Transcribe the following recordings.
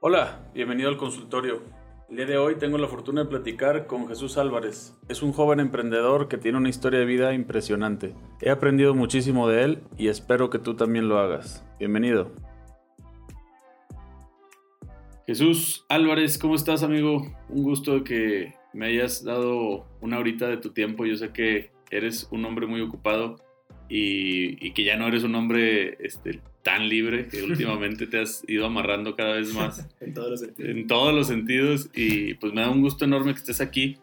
Hola, bienvenido al consultorio. El día de hoy tengo la fortuna de platicar con Jesús Álvarez. Es un joven emprendedor que tiene una historia de vida impresionante. He aprendido muchísimo de él y espero que tú también lo hagas. Bienvenido. Jesús Álvarez, ¿cómo estás amigo? Un gusto que me hayas dado una horita de tu tiempo. Yo sé que eres un hombre muy ocupado y, que ya no eres un hombre este, tan libre, que últimamente te has ido amarrando cada vez más. en todos los sentidos. En todos los sentidos y pues me da un gusto enorme que estés aquí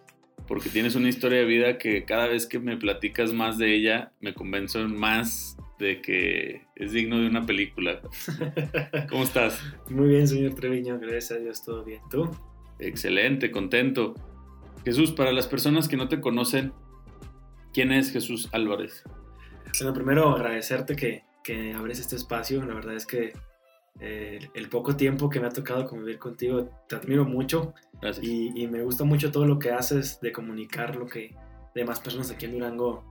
porque tienes una historia de vida que cada vez que me platicas más de ella me convenzo más de que es digno de una película. ¿Cómo estás? Muy bien, señor Treviño, gracias a Dios, todo bien. ¿Tú? Excelente, contento. Jesús, para las personas que no te conocen, ¿quién es Jesús Álvarez? Bueno, primero agradecerte que, que abres este espacio. La verdad es que eh, el poco tiempo que me ha tocado convivir contigo, te admiro mucho. Y, me gusta mucho todo lo que haces de comunicar lo que demás personas aquí en Durango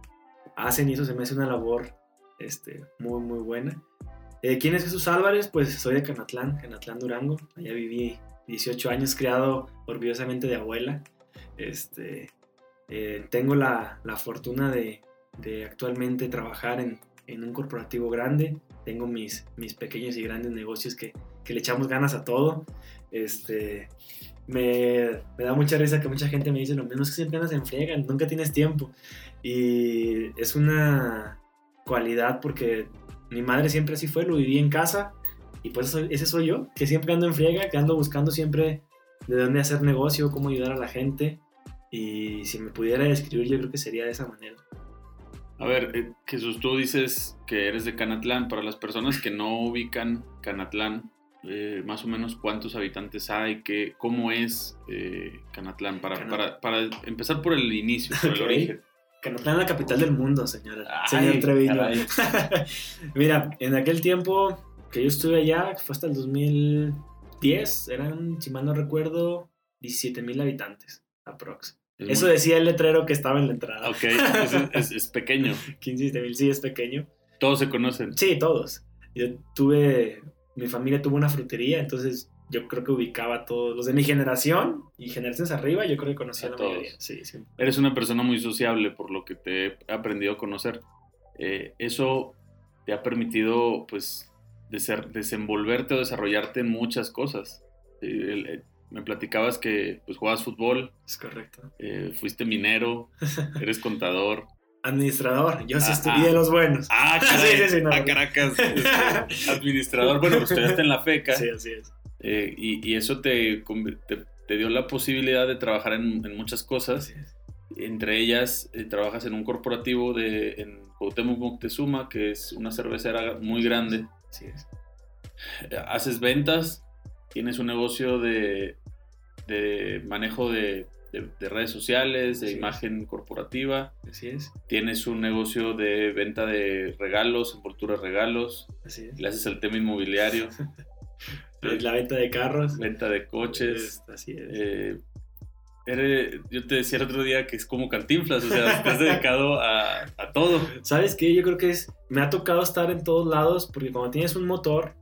hacen y eso se me hace una labor este, muy, muy buena. Eh, ¿Quién es Jesús Álvarez? Pues soy de Canatlán, Canatlán, Durango. Allá viví 18 años, criado orgullosamente de abuela. Este, eh, tengo la, la fortuna de, de actualmente trabajar en, en, un corporativo grande. Tengo mis, mis pequeños y grandes negocios que, que le echamos ganas a todo. Este, me, da mucha risa que mucha gente me dice lo mismo, es que siempre andas en friega, nunca tienes tiempo. Y es una cualidad porque mi madre siempre así fue, lo viví en casa y pues ese soy yo, que siempre ando en friega, que ando buscando siempre de dónde hacer negocio, cómo ayudar a la gente. Y si me pudiera describir, yo creo que sería de esa manera. A ver, eh, Jesús, tú dices que eres de Canatlán. Para las personas que no ubican Canatlán, eh, más o menos cuántos habitantes hay, qué, cómo es eh, Canatlán, para, para, para, empezar por el inicio, por el origen. Canatlán es la capital del mundo, señora. Ay, señor Treviño. Mira, en aquel tiempo que yo estuve allá, fue hasta el 2010, eran, si mal no recuerdo, 17 mil habitantes, aprox. Es Eso muy... decía el letrero que estaba en la entrada. Ok, es, es, es pequeño. 15 mil, sí, es pequeño. Todos se conocen. Sí, todos. Yo tuve, mi familia tuvo una frutería, entonces yo creo que ubicaba a todos los de mi generación y generaciones arriba, yo creo que conocía a la todos. mayoría. Sí, sí. Eres una persona muy sociable, por lo que te he aprendido a conocer. Eh, eso te ha permitido, pues, de ser, desenvolverte o desarrollarte en muchas cosas. El, el, me platicabas que pues jugabas fútbol. Es correcto. Eh, fuiste minero, eres contador. Administrador, yo sí ah, estudié ah, los buenos. Ah, caray, sí, sí, sí, no, a Caracas. Este, administrador, bueno, pues estudiaste en la FECA. Sí, así es. Eh, y, y, eso te, te, te, dio la posibilidad de trabajar en, en muchas cosas. Así es. Entre ellas, eh, trabajas en un corporativo de, en Cuauhtémoc Moctezuma, que es una cervecera muy grande. Así es. Haces ventas, tienes un negocio de, de manejo de, de, de, redes sociales, de Así imagen es. corporativa. Así es. Tienes un negocio de venta de regalos, envoltura de regalos. Así es. Le haces el tema inmobiliario. la venta de carros. Venta de coches. Así es. Eh, eres, yo te decía el otro día que es como cantinflas, o sea, has dedicado a, a todo. ¿Sabes qué? Yo creo que es, me ha tocado estar en todos lados porque cuando tienes un motor,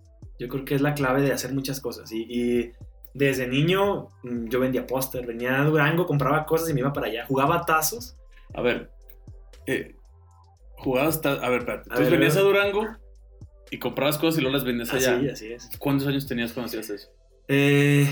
yo creo que es la clave de hacer muchas cosas. Y, y desde niño mm, yo vendía póster, venía a Durango, compraba cosas y me iba para allá. Jugaba tazos. A ver, eh, jugabas tazos. A ver, espérate. Entonces ver, venías a Durango y comprabas cosas y luego las vendías allá. Así, así es. ¿Cuántos años tenías cuando hacías eso? Eh,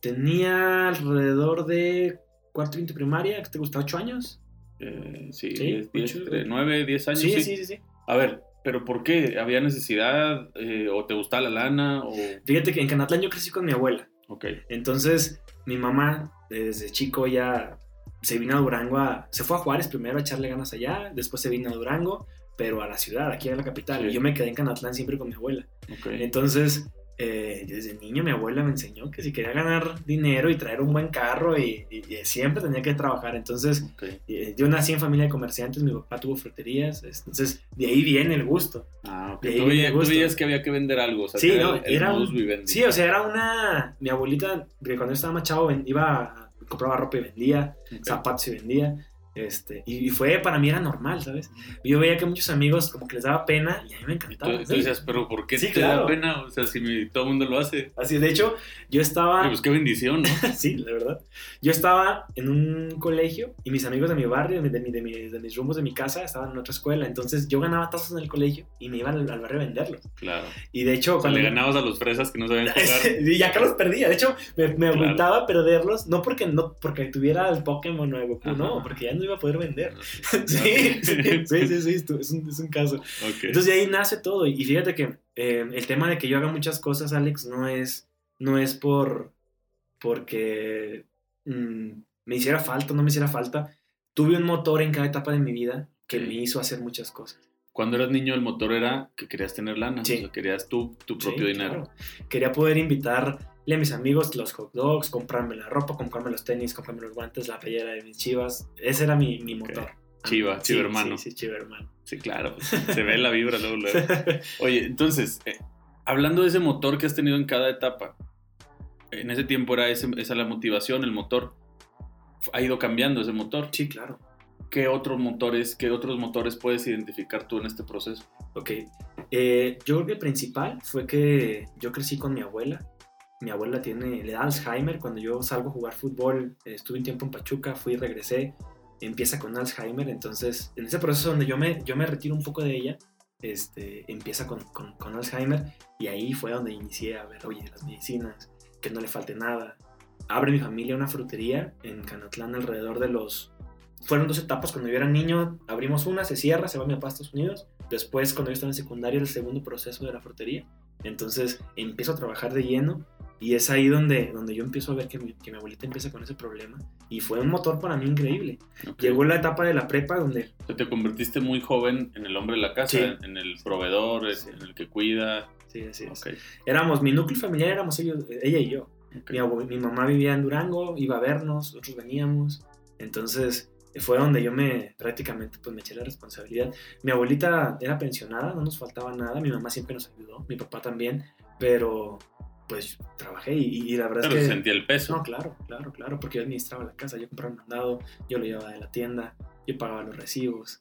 tenía alrededor de cuarto y quinto primaria, ¿te gustaba? ¿Ocho años? Eh, sí, sí 10, 10, 3, 9, 10 años. Sí, sí, sí, sí, sí. A ver, ¿Pero por qué? ¿Había necesidad? Eh, ¿O te gustaba la lana? O... Fíjate que en Canatlán yo crecí con mi abuela. Ok. Entonces, mi mamá, desde chico ya se vino a Durango a... Se fue a Juárez primero a echarle ganas allá, después se vino a Durango, pero a la ciudad, aquí a la capital. Sí. Y yo me quedé en Canatlán siempre con mi abuela. Okay. Entonces, eh, desde niño mi abuela me enseñó que si quería ganar dinero y traer un buen carro y, y, y siempre tenía que trabajar. Entonces, okay. eh, yo nací en familia de comerciantes, mi papá tuvo fruterías, entonces de ahí viene el gusto. Ah, ok. Tú, veías, tú, veías, que había que vender algo, o sea, sí, era, no, el, era un, Sí, o sea, era una... Mi abuelita, que cuando yo estaba más chavo, iba, compraba ropa y vendía, okay. zapatos y vendía. Este, y, fue, para mí era normal, ¿sabes? Yo veía que muchos amigos como que les daba pena y a mí me encantaba. Y tú, decías, pero ¿por qué te da pena? O sea, si todo el mundo lo hace. Así, de hecho, yo estaba... Pues qué bendición, ¿no? sí, la verdad. Yo estaba en un colegio y mis amigos de mi barrio, de, de, de, mis rumbos de mi casa, estaban en otra escuela. Entonces yo ganaba tazos en el colegio y me iban al, barrio a venderlos. Claro. Y de hecho... cuando le ganabas a los fresas que no sabían jugar. y acá los perdía. De hecho, me, me claro. perderlos, no porque, no porque tuviera el Pokémon o Goku, no, porque ya no iba a poder vender. sí, sí, sí, sí, es, un, es un caso. Entonces de ahí nace todo. Y fíjate que eh, el tema de que yo haga muchas cosas, Alex, no es, no es por porque mm, me hiciera falta, no me hiciera falta. Tuve un motor en cada etapa de mi vida que me hizo hacer muchas cosas. Cuando eras niño, el motor era que querías tener lana, sí. o sea, querías tú, tu propio dinero. Quería poder invitarle a mis amigos los hot dogs, comprarme la ropa, comprarme los tenis, comprarme los guantes, la playera de mis chivas. Ese era mi, mi motor. Chiva, chiva hermano. Sí, sí, chiva hermano. Sí, claro. Se ve la vibra luego, luego. Oye, entonces, eh, hablando de ese motor que has tenido en cada etapa, en ese tiempo era esa la motivación, el motor. ¿Ha ido cambiando ese motor? Sí, claro. ¿Qué otros motores, qué otros motores puedes identificar tú en este proceso? Ok. Eh, yo creo que el principal fue que yo crecí con mi abuela. Mi abuela tiene, le da Alzheimer. Cuando yo salgo a jugar fútbol, estuve un tiempo en Pachuca, fui y regresé empieza con Alzheimer, entonces en ese proceso donde yo me, yo me retiro un poco de ella, este, empieza con, con, Alzheimer y ahí fue donde inicié a ver, oye, las medicinas, que no le falte nada. Abre mi familia una frutería en Canatlán alrededor de los... Fueron dos etapas, cuando yo era niño abrimos una, se cierra, se va mi papá a Estados Unidos, después cuando yo estaba en secundaria el segundo proceso de la frutería, entonces empiezo a trabajar de lleno y es ahí donde, donde yo empiezo a ver que mi, que mi, abuelita empieza con ese problema. Y fue un motor para mí increíble. Llegó la etapa de la prepa donde... te convertiste muy joven en el hombre de la casa, en el proveedor, en el que cuida. Sí, así es. Éramos, mi núcleo familiar éramos ellos, ella y yo. Mi, mi, mamá vivía en Durango, iba a vernos, nosotros veníamos. Entonces fue donde yo me prácticamente pues me eché la responsabilidad. Mi abuelita era pensionada, no nos faltaba nada, mi mamá siempre nos ayudó, mi papá también, pero pues trabajé y, la verdad es que... sentía el peso. No, claro, claro, claro, porque yo administraba la casa, yo compraba el mandado, yo lo llevaba de la tienda, yo pagaba los recibos.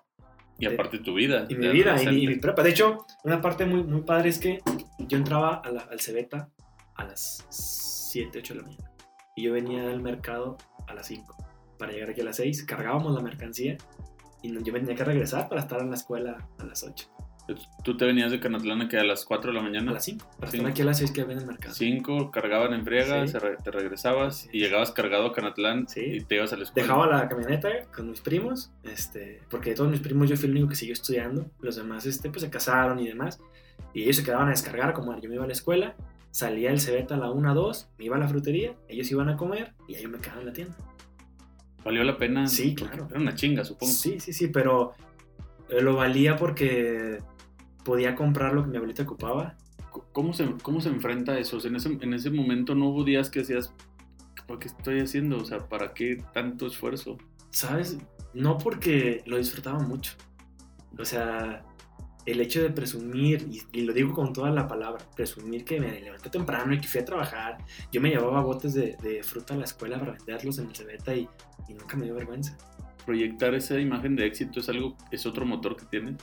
Y aparte tu vida. Y mi vida y mi, prepa. De hecho, una parte muy, muy padre es que yo entraba al Cebeta a las 7, 8 de la mañana. Y yo venía del mercado a las 5 para llegar aquí a las 6. Cargábamos la mercancía y yo tenía que regresar para estar en la escuela a las 8. Tú te venías de Canatlán que a las 4 de la mañana. A las 5. Para aquí a las 6 que había en el mercado. 5, cargaban en friega, te regresabas y llegabas cargado a Canatlán y te ibas a la escuela. Dejaba la camioneta con mis primos, este, porque de todos mis primos yo fui el único que siguió estudiando. Los demás este, pues, se casaron y demás. Y ellos se quedaban a descargar, como yo me iba a la escuela, salía el Cebeta a la 1, 2, me iba a la frutería, ellos iban a comer y ahí me quedaba en la tienda. ¿Valió la pena? Sí, claro. Era una chinga, supongo. Sí, sí, sí, pero lo valía porque podía comprar lo que mi abuelita ocupaba. ¿Cómo se, cómo se enfrenta a eso? en, ese, en ese momento no hubo días que decías, ¿para qué estoy haciendo? O sea, ¿para qué tanto esfuerzo? ¿Sabes? No porque lo disfrutaba mucho. O sea, el hecho de presumir, y, lo digo con toda la palabra, presumir que me levanté temprano y que fui a trabajar. Yo me llevaba botes de, de fruta a la escuela para venderlos en el Cebeta y, y, nunca me dio vergüenza. Proyectar esa imagen de éxito es algo, es otro motor que tienes.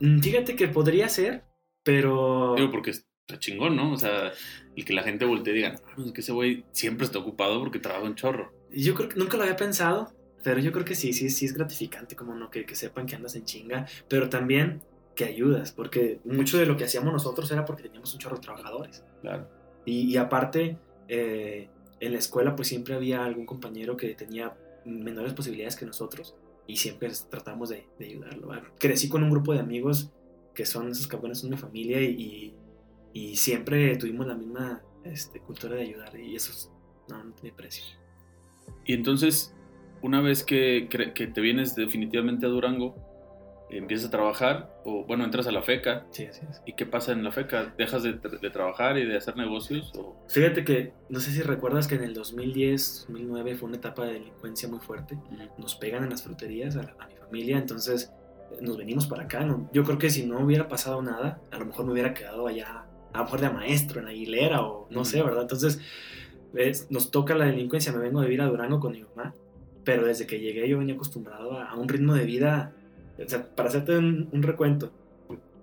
Mm, fíjate que podría ser, pero... Digo, porque está chingón, ¿no? O sea, el que la gente voltee y diga, no, es que ese güey siempre está ocupado porque trabaja un chorro. Yo creo que nunca lo había pensado, pero yo creo que sí, sí, sí es gratificante, como no, que, que sepan que andas en chinga, pero también que ayudas, porque mucho de lo que hacíamos nosotros era porque teníamos un chorro de trabajadores. Claro. Y, y aparte, eh, en la escuela pues siempre había algún compañero que tenía menores posibilidades que nosotros y siempre tratamos de, ayudarlo. Crecí con un grupo de amigos que son esos cabrones, son mi familia y, siempre tuvimos la misma este, cultura de ayudar y eso no, no tiene precio. Y entonces, una vez que, que te vienes definitivamente a Durango, empiezas a trabajar o bueno, entras a la FECA. Sí, así es. ¿Y qué pasa en la FECA? ¿Dejas de, trabajar y de hacer negocios? O? Fíjate que, no sé si recuerdas que en el 2010, 2009 fue una etapa de delincuencia muy fuerte. Nos pegan en las fruterías a, mi familia, entonces nos venimos para acá. ¿no? Yo creo que si no hubiera pasado nada, a lo mejor me hubiera quedado allá, a lo mejor de maestro en Aguilera o no sé, ¿verdad? Entonces nos toca la delincuencia, me vengo a vivir a Durango con mi mamá pero desde que llegué yo venía acostumbrado a, a un ritmo de vida, o sea, para hacerte un, un recuento,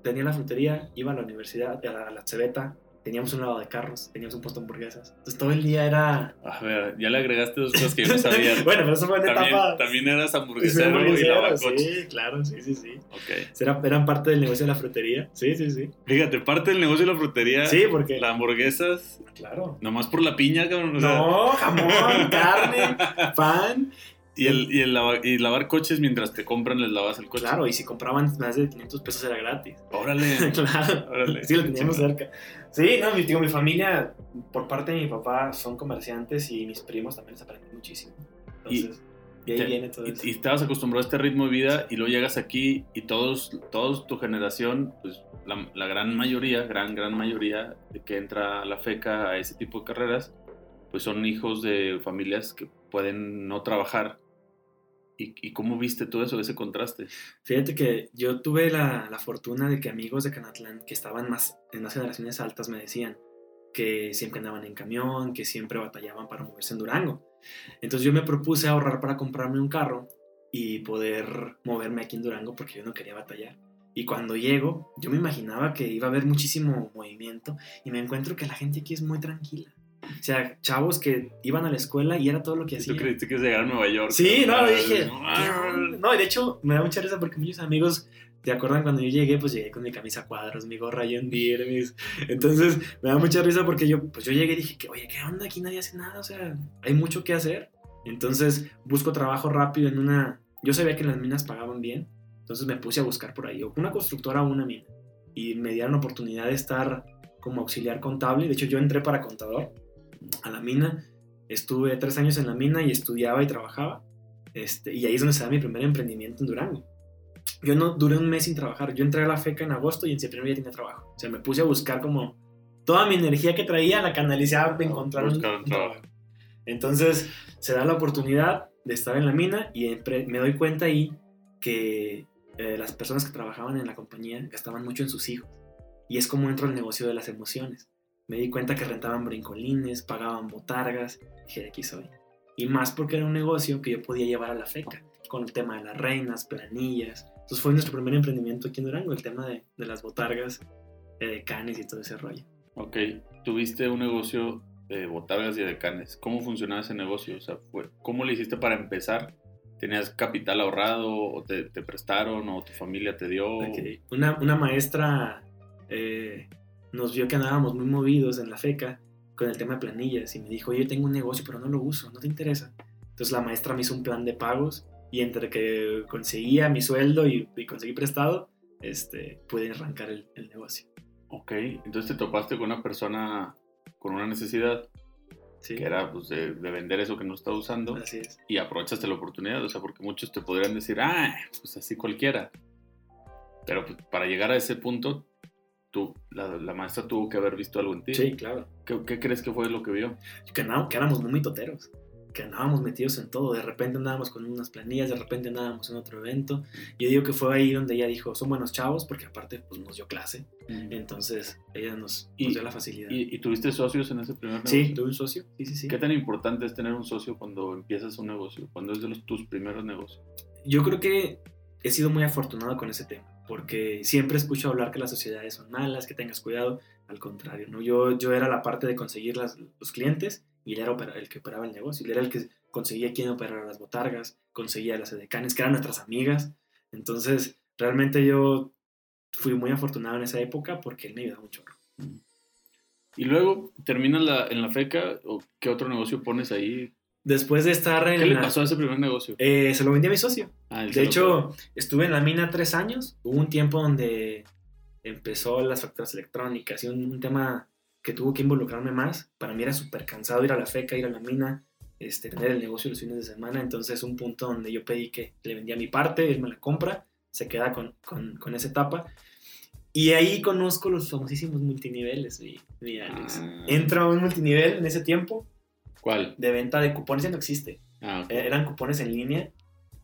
tenía la frutería, iba a la universidad, a la, a la cebeta, teníamos un lavado de carros, teníamos un puesto de hamburguesas. Entonces todo el día era... A ver, ya le agregaste dos cosas que yo no sabía. bueno, pero eso fue en también, etapa... también eras hamburguesero y lavacoches. Sí, claro, sí, sí, sí. Ok. Era- eran parte del negocio de la frutería. Sí, sí, sí. Fíjate, parte del negocio de la frutería, Sí, porque... las hamburguesas, Claro. nomás por la piña, cabrón. o sea, No, jamón, carne, pan. Y, el, y, el lava- y lavar coches mientras te compran, les lavas el coche. Claro, y si compraban más de 500 pesos era gratis. Órale. claro. Órale. Sí, lo teníamos cerca. Sí, no, mi, digo, mi familia, por parte de mi papá, son comerciantes y mis primos también les aprendí muchísimo. Entonces, y, ahí te- viene todo eso. Y, y estabas acostumbrado a este ritmo de vida y luego llegas aquí y todos, todos tu generación, pues la, la gran mayoría, gran, gran mayoría de que entra a la FECA a ese tipo de carreras, pues son hijos de familias que pueden no trabajar. ¿Y, y cómo viste todo eso, ese contraste? Fíjate que yo tuve la, la fortuna de que amigos de Canatlán que estaban más en las generaciones altas me decían que siempre andaban en camión, que siempre batallaban para moverse en Durango. Entonces yo me propuse ahorrar para comprarme un carro y poder moverme aquí en Durango porque yo no quería batallar. Y cuando llego, yo me imaginaba que iba a haber muchísimo movimiento y me encuentro que la gente aquí es muy tranquila. O sea, chavos que iban a la escuela y era todo lo que ¿Tú hacían. creíste que llegar a Nueva York? Sí, no, Ah, dije. no, ¿qué onda? No, y de hecho me da mucha risa porque muchos amigos, ¿te acuerdan cuando yo llegué? Pues llegué con mi camisa a cuadros, mi gorra John Deere, mis... Entonces me da mucha risa porque yo, pues yo llegué y dije, que, oye, ¿qué onda? Aquí nadie hace nada, o sea, hay mucho que hacer. Entonces busco trabajo rápido en una... Yo sabía que las minas pagaban bien, entonces me puse a buscar por ahí, una constructora o una mina. Y me dieron la oportunidad de estar como auxiliar contable. De hecho, yo entré para contador a la mina. Estuve tres años en la mina y estudiaba y trabajaba. Este, y ahí es donde se da mi primer emprendimiento en Durango. Yo no duré un mes sin trabajar. Yo entré a la FECA en agosto y en septiembre ya tenía trabajo. O sea, me puse a buscar como toda mi energía que traía, la canalizaba para encontrar un, un trabajo. Entonces, se da la oportunidad de estar en la mina y me doy cuenta ahí que eh, las personas que trabajaban en la compañía gastaban mucho en sus hijos. Y es como entro al negocio de las emociones. Me di cuenta que rentaban brincolines, pagaban botargas. Dije, de aquí soy. Y más porque era un negocio que yo podía llevar a la FECA, con el tema de las reinas, planillas. Entonces fue nuestro primer emprendimiento aquí en Durango, el tema de, de las botargas, eh, de canes y todo ese rollo. Ok, tuviste un negocio de botargas y de canes. ¿Cómo funcionaba ese negocio? O sea, ¿cómo le hiciste para empezar? ¿Tenías capital ahorrado o te, te prestaron o tu familia te dio? Una, una maestra eh, nos vio que andábamos muy movidos en la FECA con el tema de planillas y me dijo, oye, tengo un negocio pero no lo uso, ¿no te interesa? Entonces la maestra me hizo un plan de pagos y entre que conseguía mi sueldo y, y conseguí prestado, este, pude arrancar el, el negocio. Ok, entonces te topaste con una persona con una necesidad Sí, que era pues, de, de vender eso que no está usando así es. y aprovechaste la oportunidad, o sea, porque muchos te podrían decir, ah, pues así cualquiera. Pero pues, para llegar a ese punto, tú, la, la maestra tuvo que haber visto algo en ti. Sí, claro. ¿Qué, qué crees que fue lo que vio? que, andábamos, que éramos muy mitoteros, que andábamos metidos en todo. De repente andábamos con unas planillas, de repente andábamos en otro evento. Yo digo que fue ahí donde ella dijo, son buenos chavos, porque aparte pues, nos dio clase. Entonces ella nos, nos dio la facilidad. ¿Y, y tuviste socios en ese primer negocio? sí, tuve un socio. Sí, sí, sí. ¿Qué tan importante es tener un socio cuando empiezas un negocio? Cuando es de los, tus primeros negocios. Yo creo que he sido muy afortunado con ese tema, porque siempre escucho hablar que las sociedades son malas, que tengas cuidado. Al contrario, ¿no? yo, yo era la parte de conseguir las- los clientes y él era el que operaba el negocio. Él era el que conseguía quién operara las botargas, conseguía las edecanes, que eran nuestras amigas. Entonces, realmente yo fui muy afortunado en esa época porque él me ayudaba mucho. Y luego terminas en la FECA, o ¿qué otro negocio pones ahí? Después de estar en ¿Qué le pasó a ese primer negocio? Eh, se lo vendí a mi socio. Ah, De hecho, estuve en la mina tres años. Hubo un tiempo donde empezó las facturas electrónicas y un, un tema que tuvo que involucrarme más. Para mí era súper cansado ir a la feca, ir a la mina, este, tener el negocio los fines de semana. Entonces, un punto donde yo pedí que le vendía mi parte, él me la compra, se queda con, con, con esa etapa. Y ahí conozco los famosísimos multiniveles, mi, mi Alex. Ah. Entra a un multinivel en ese tiempo ¿Cuál? de venta de cupones, ya no existe. Ah. Eh, Eran cupones en línea.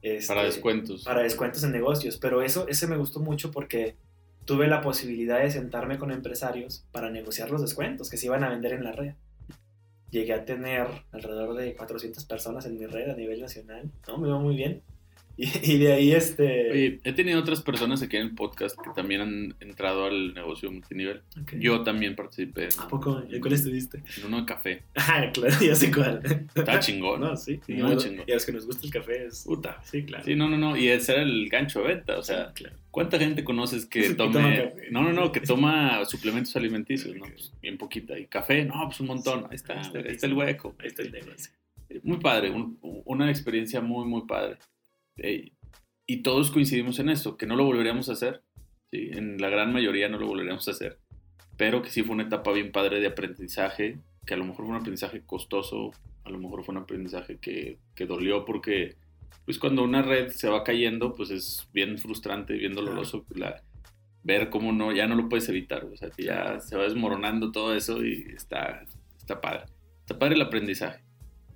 este, Para descuentos. para descuentos en negocios, pero eso ese me gustó mucho porque tuve la posibilidad de sentarme con empresarios para negociar los descuentos que se iban a vender en la red. llegué a tener alrededor de 400 personas en mi red a nivel nacional. No, me va muy bien. Y, de ahí este... Oye, he tenido otras personas aquí en el podcast que también han entrado al negocio multinivel. Yo también participé. ¿A poco? ¿En cuál estuviste? En uno de café. Ah, claro, ya sé cuál. Está chingón. No, sí. Muy chingón. Y a los que nos gusta el café es... Puta. Sí, claro. Sí, no, no, no. Y ese era el gancho de venta. O sea, claro. ¿cuánta gente conoces que tome... no, no, no, que toma suplementos alimenticios, ¿no? Pues, bien poquita. Y café, no, pues un montón. Ahí está, ahí está el hueco. Ahí está el negocio. Muy padre, una experiencia muy, muy padre y todos coincidimos en esto, que no lo volveríamos a hacer. ¿sí? En la gran mayoría no lo volveríamos a hacer. Pero que sí fue una etapa bien padre de aprendizaje, que a lo mejor fue un aprendizaje costoso, a lo mejor fue un aprendizaje que, que dolió porque pues cuando una red se va cayendo, pues es bien frustrante, bien doloroso la, ver cómo no, ya no lo puedes evitar, o sea, que ya se va desmoronando todo eso y está, está padre. Está padre el aprendizaje.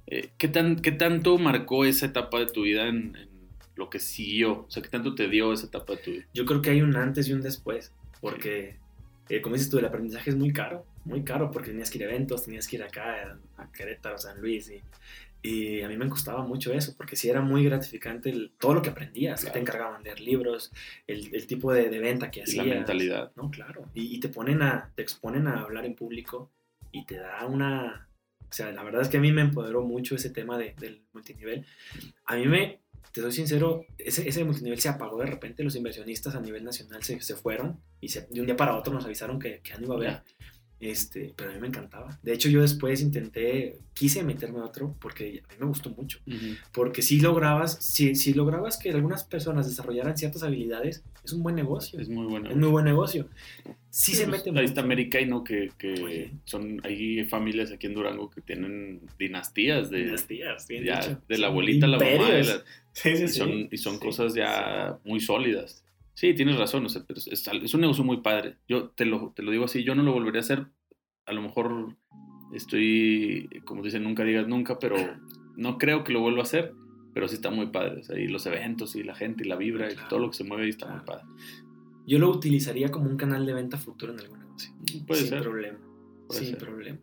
Eh, ¿qué, tan, ¿Qué tanto marcó esa etapa de tu vida en lo que siguió? O sea, ¿qué tanto te dio esa etapa de tu vida? Yo creo que hay un antes y un después, porque, eh, como dices tú, el aprendizaje es muy caro, muy caro, porque tenías que ir a eventos, tenías que ir acá, a Querétaro, San Luis, y, y a mí me gustaba mucho eso, porque sí era muy gratificante todo lo que aprendías, que te encargaban de leer libros, el, el tipo de, de, venta que hacías. la mentalidad. No, claro. Y, y, te ponen a, te exponen a hablar en público y te da una... O sea, la verdad es que a mí me empoderó mucho ese tema de, del multinivel. A mí me, te soy sincero, ese, ese multinivel se apagó de repente, los inversionistas a nivel nacional se, se fueron y de un día para otro nos avisaron que, que ya no iba a haber. Este, pero a mí me encantaba. De hecho, yo después intenté, quise meterme a otro porque a mí me gustó mucho. Porque si lograbas, si, si lograbas que algunas personas desarrollaran ciertas habilidades, es un buen negocio. Es muy bueno. Es muy buen negocio. Sí, se pues, mete Ahí está América y no que, que son, hay familias aquí en Durango que tienen dinastías de... Dinastías, bien ya, dicho. De la abuelita a la mamá. La, Sí, sí, y son, sí. y son cosas ya muy sólidas. Sí, tienes razón, o sea, pero es, es, un negocio muy padre. Yo te lo, te lo digo así, yo no lo volvería a hacer. A lo mejor estoy, como dicen, nunca digas nunca, pero no creo que lo vuelva a hacer. Pero sí está muy padre. O sea, y los eventos y la gente y la vibra Claro. y todo lo que se mueve ahí está Claro. muy padre. Yo lo utilizaría como un canal de venta futuro en algún negocio. Puede Sin ser. problema. Puede Sin ser. problema.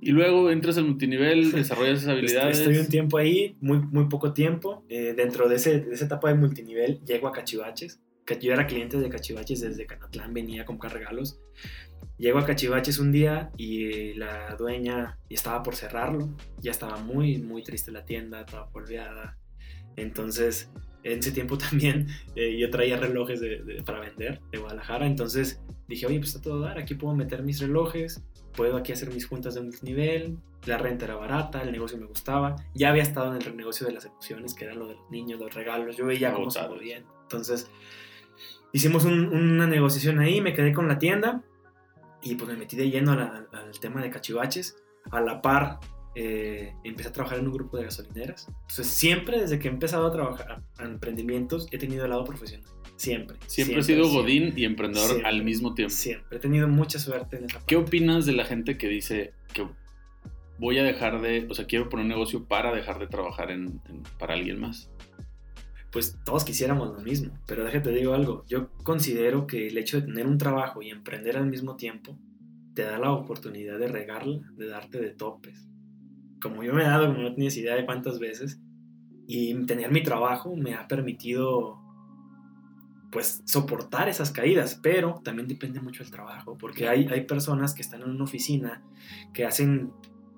Y luego entras al multinivel, desarrollas esas habilidades. Estoy un tiempo ahí, muy, muy poco tiempo. Eh, dentro de, ese, de esa etapa de multinivel, llego a Cachivaches. Yo era cliente de Cachivaches desde Canatlán, venía a comprar regalos. Llego a Cachivaches un día y la dueña estaba por cerrarlo. Ya estaba muy, muy triste la tienda, toda polveada. Entonces, en ese tiempo también eh, yo traía relojes de- de- para vender de Guadalajara. Entonces dije, oye, pues está todo dar, aquí puedo meter mis relojes, puedo aquí hacer mis juntas de multinivel, la renta era barata, el negocio me gustaba. Ya había estado en el negocio de las emociones, que era lo de los niños, los regalos. Yo veía cómo se movían. Entonces, hicimos un- una negociación ahí, me quedé con la tienda y pues me metí de lleno a la- al tema de cachivaches. A la par, eh, empecé a trabajar en un grupo de gasolineras. Entonces, siempre desde que he empezado a trabajar en emprendimientos, he tenido el lado profesional. Siempre. Siempre, has sido siempre. Godín y emprendedor Siempre. al mismo tiempo. Siempre. He tenido mucha suerte en esa ¿Qué parte. opinas de la gente que dice que voy a dejar de, o sea, quiero poner un negocio para dejar de trabajar en, en- para alguien más? Pues todos quisiéramos lo mismo, pero déjate digo algo, yo considero que el hecho de tener un trabajo y emprender al mismo tiempo te da la oportunidad de regarla, de darte de topes. Como yo me he dado, como no tienes idea de cuántas veces, y tener mi trabajo me ha permitido pues soportar esas caídas, pero también depende mucho del trabajo, porque hay, hay personas que están en una oficina que hacen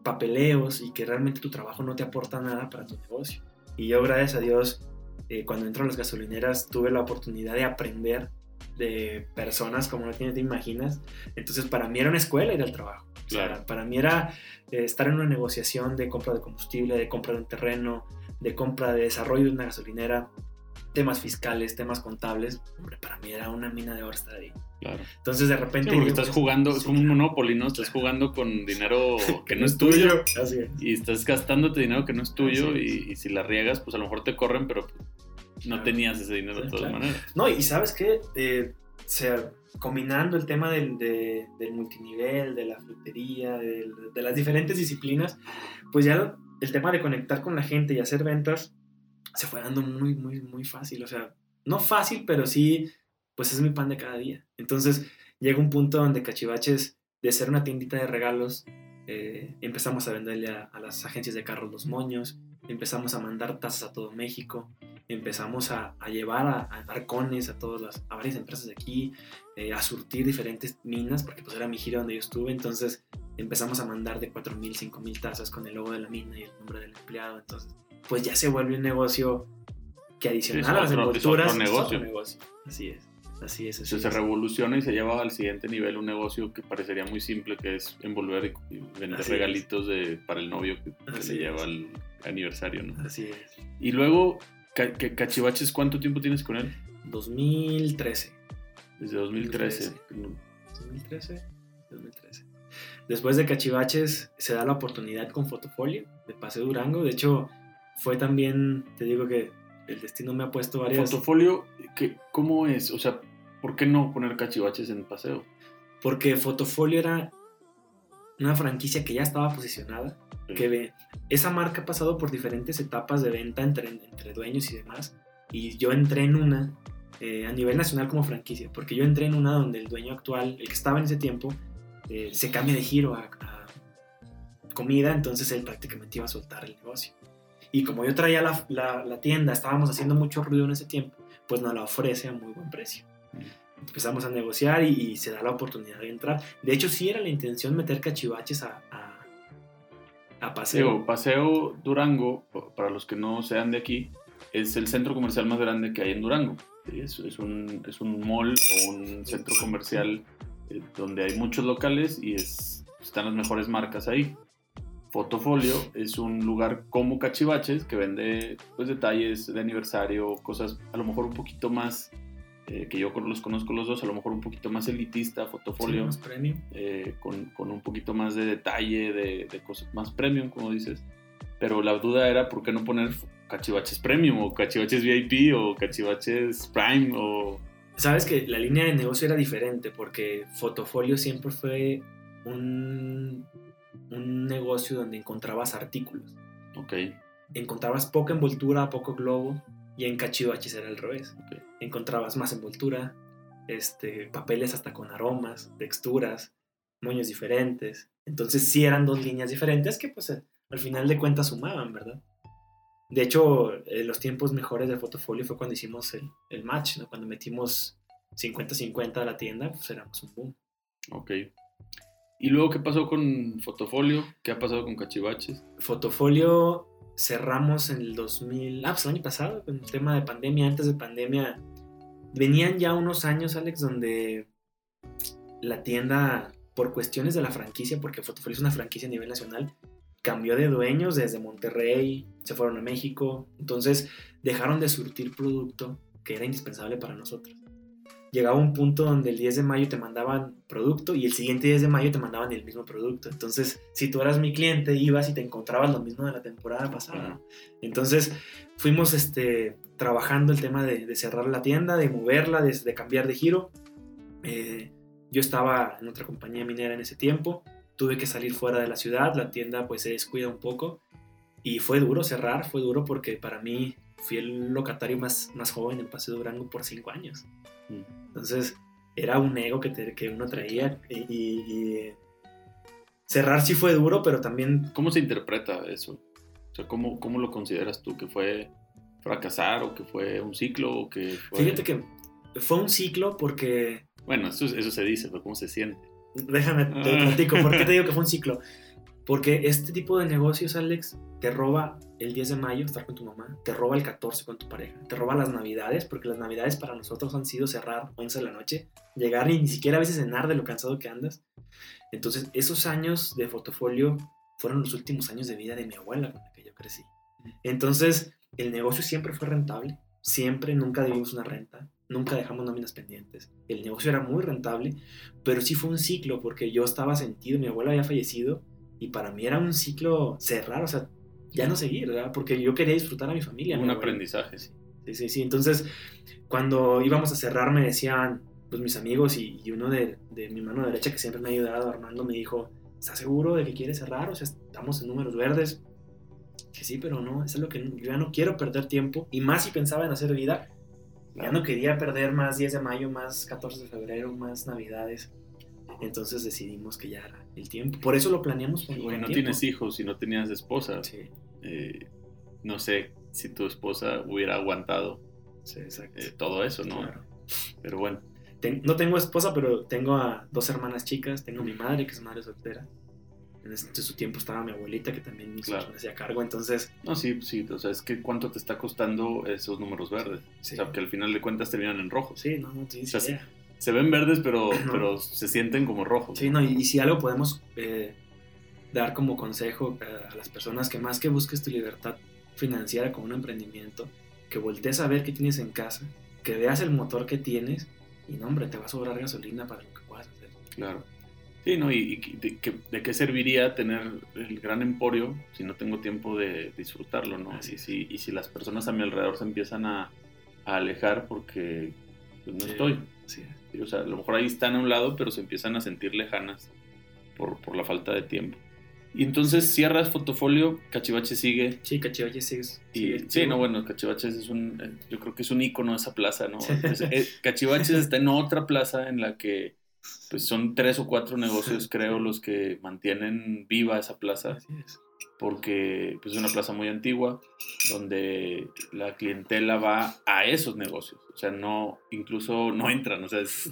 papeleos y que realmente tu trabajo no te aporta nada para tu negocio. Y yo, gracias a Dios, eh, cuando entro a las gasolineras tuve la oportunidad de aprender de personas como no tienes te imaginas. Entonces para mí era una escuela ir al trabajo. O sea, Claro. para mí era eh, estar en una negociación de compra de combustible, de compra de un terreno, de compra de desarrollo de una gasolinera, temas fiscales, temas contables. Hombre, para mí era una mina de oro estar ahí. Claro. Entonces de Sí, repente... porque yo, estás pues, jugando, es sí, como un. Monopoly, ¿no? Estás jugando con dinero que no es tuyo Así es. y estás gastándote dinero que no es tuyo Así y, y si la riegas, pues a lo mejor te corren, pero no Claro. tenías ese dinero de Sí, todas claro. maneras. No, y sabes qué, Eh, o sea, combinando el tema del, de- del multinivel, de la frutería, del- de las diferentes disciplinas, pues ya el tema de conectar con la gente y hacer ventas se fue dando muy, muy, muy fácil. O sea, no fácil, pero sí, pues es mi pan de cada día. Entonces llega un punto donde Cachivaches, de ser una tiendita de regalos, eh, empezamos a venderle a, las agencias de carros los moños, empezamos a mandar tasas a todo México, empezamos a, llevar a, a, arcones a, todas las, a varias empresas de aquí, eh, a surtir diferentes minas, porque pues era mi giro donde yo estuve, entonces empezamos a mandar de 4.000, 5.000 tazas con el logo de la mina y el nombre del empleado, entonces pues ya se vuelve un negocio que adicional sí, a las envolturas es negocio. Es negocio. Así es. Así es. Así Entonces es. se revoluciona y se lleva al siguiente nivel un negocio que parecería muy simple, que es envolver y vender Así regalitos de, para el novio que, le lleva al aniversario, ¿no? Así es. Y luego, Ca- Ca- Cachivaches, ¿cuánto tiempo tienes con él? 2013. Desde 2013. 2013. 2013. Después de Cachivaches se da la oportunidad con Fotofolio de Paseo Durango. De hecho, fue también, te digo que el destino me ha puesto varias... Fotofolio, ¿qué, ¿cómo es? O sea, ¿por qué no poner cachivaches en paseo? Porque Fotofolio era una franquicia que ya estaba posicionada, Sí. que ve- esa marca ha pasado por diferentes etapas de venta entre, entre dueños y demás, y yo entré en una eh, a nivel nacional como franquicia, porque yo entré en una donde el dueño actual, el que estaba en ese tiempo, eh, se cambia de giro a, a comida, entonces él prácticamente iba a soltar el negocio. Y como yo traía la, la- la tienda, estábamos haciendo mucho ruido en ese tiempo, pues nos la ofrece a muy buen precio empezamos a negociar y, y se da la oportunidad de entrar. De hecho, sí era la intención meter cachivaches a, a, a paseo. Digo, Paseo Durango, pa- para los que no sean de aquí, es el centro comercial más grande que hay en Durango. Es, es un, es un mall o un centro comercial eh, donde hay muchos locales y es, están las mejores marcas ahí. Fotofolio es un lugar como Cachivaches que vende pues, detalles de aniversario, cosas a lo mejor un poquito más, eh, que yo los conozco los dos, a lo mejor un poquito más elitista, Sí, Fotofolio más premium. eh, con, con un poquito más de detalle, de, de cosas más premium, como dices. Pero la duda era por qué no poner cachivaches premium o cachivaches VIP o cachivaches prime o... Sabes que la línea de negocio era diferente porque Fotofolio siempre fue un, un negocio donde encontrabas artículos. Ok, Encontrabas poca envoltura, poco globo y en cachivaches era al revés. ok. encontrabas más envoltura, este, papeles hasta con aromas, texturas, moños diferentes. Entonces sí eran dos líneas diferentes que pues eh, al final de cuentas sumaban, ¿verdad? De hecho, eh, los tiempos mejores de Fotofolio fue cuando hicimos el, el match, ¿no? Cuando metimos 50-50 a la tienda, pues éramos un boom. ok. ¿Y luego qué pasó con Fotofolio? ¿Qué ha pasado con cachivaches? Fotofolio cerramos en el 2000, ah, pues el año pasado, con el tema de pandemia, antes de pandemia, venían ya unos años, Alex, donde la tienda, por cuestiones de la franquicia, porque Fotofolio es una franquicia a nivel nacional, cambió de dueños desde Monterrey, se fueron a México, entonces dejaron de surtir producto que era indispensable para nosotros. Llegaba un punto donde el 10 de mayo te mandaban producto y el siguiente 10 de mayo te mandaban el mismo producto. Entonces, si tú eras mi cliente, ibas y te encontrabas lo mismo de la temporada pasada. Entonces, fuimos este, trabajando el tema de, de cerrar la tienda, de moverla, de, de cambiar de giro. Eh, yo estaba en otra compañía minera en ese tiempo, tuve que salir fuera de la ciudad, la tienda pues se descuida un poco y fue duro cerrar, fue duro porque para mí fui el locatario más, más joven en Paseo Durango por cinco años. Entonces era un ego que, te- que uno traía y, y- y cerrar sí fue duro, pero también ¿Cómo se interpreta eso? O sea, ¿cómo, cómo lo consideras tú? ¿Que fue fracasar o que fue un ciclo o que fue... fíjate que fue un ciclo porque Bueno, eso, eso se dice, pero ¿cómo se siente? Déjame, te Ah. platico. ¿Por qué te digo que fue un ciclo? Porque este tipo de negocios, Alex, te roba el 10 de mayo estar con tu mamá, te roba el 14 con tu pareja, te roba las navidades, porque las navidades para nosotros han sido cerrar 11 de la noche, llegar y ni siquiera a veces cenar de lo cansado que andas. Entonces, esos años de fotofolio fueron los últimos años de vida de mi abuela con la que yo crecí. Entonces, el negocio siempre fue rentable, siempre, nunca debimos una renta, nunca dejamos nóminas pendientes. El negocio era muy rentable, pero sí fue un ciclo porque yo estaba sentido, mi abuela había fallecido y para mí era un ciclo cerrar, o sea, ya no seguir, ¿verdad? Porque yo quería disfrutar a mi familia. Un mi aprendizaje, sí. Sí, sí, sí. Entonces, cuando íbamos a cerrar, me decían, pues mis amigos y, y uno de, de mi mano derecha que siempre me ha ayudado, Armando, me dijo, ¿estás seguro de que quieres cerrar? O sea, estamos en números verdes. Que sí, pero no, eso es lo que yo ya no quiero perder tiempo. Y más si pensaba en hacer vida, ya no quería perder más 10 de mayo, más 14 de febrero, más navidades. Entonces decidimos que ya era, el tiempo. Por eso lo planeamos con, no tiempo. tienes hijos y no tenías esposa. Sí, eh, no sé si tu esposa hubiera aguantado sí, eh, todo eso, ¿no? Claro. Pero bueno, Ten- no tengo esposa, pero tengo a dos hermanas chicas. Tengo a mi madre, que es madre soltera. En ese en su tiempo estaba mi abuelita, que también Claro. me hacía cargo. Entonces, no, sí, sí, o sea, es que cuánto te está costando esos números verdes. sí, O sea, que al final de cuentas terminan en rojos. sí no, no tienes O sea, sí. Se ven verdes, pero, pero se sienten como rojos. Sí, no, y, y si algo podemos eh, dar como consejo a, a las personas que más que busques tu libertad financiera como un emprendimiento, que voltees a ver qué tienes en casa, que veas el motor que tienes y no, hombre, te va a sobrar gasolina para lo que puedas hacer. Claro. Sí, ¿no? ¿Y, y de, qué, de qué serviría tener el gran emporio si no tengo tiempo de disfrutarlo, ¿no? Así Y si, y si las personas a mi alrededor se empiezan a, a alejar porque pues, no Sí. estoy. Sí, Sí, O sea, a lo mejor ahí están a un lado, pero se empiezan a sentir lejanas por, por la falta de tiempo. Y entonces cierras Fotofolio, Cachivache sigue. sí cachivache, sí. Y, sigue sí, activo. no, bueno, Cachivaches es un, eh, yo creo que es un icono de esa plaza, ¿no? Sí. Es- eh, Cachivaches está en otra plaza en la que pues son tres o cuatro negocios, creo, los que mantienen viva esa plaza, Así es. Porque pues, es una plaza muy antigua, donde la clientela va a esos negocios, o sea, no, incluso no entran, o sea, es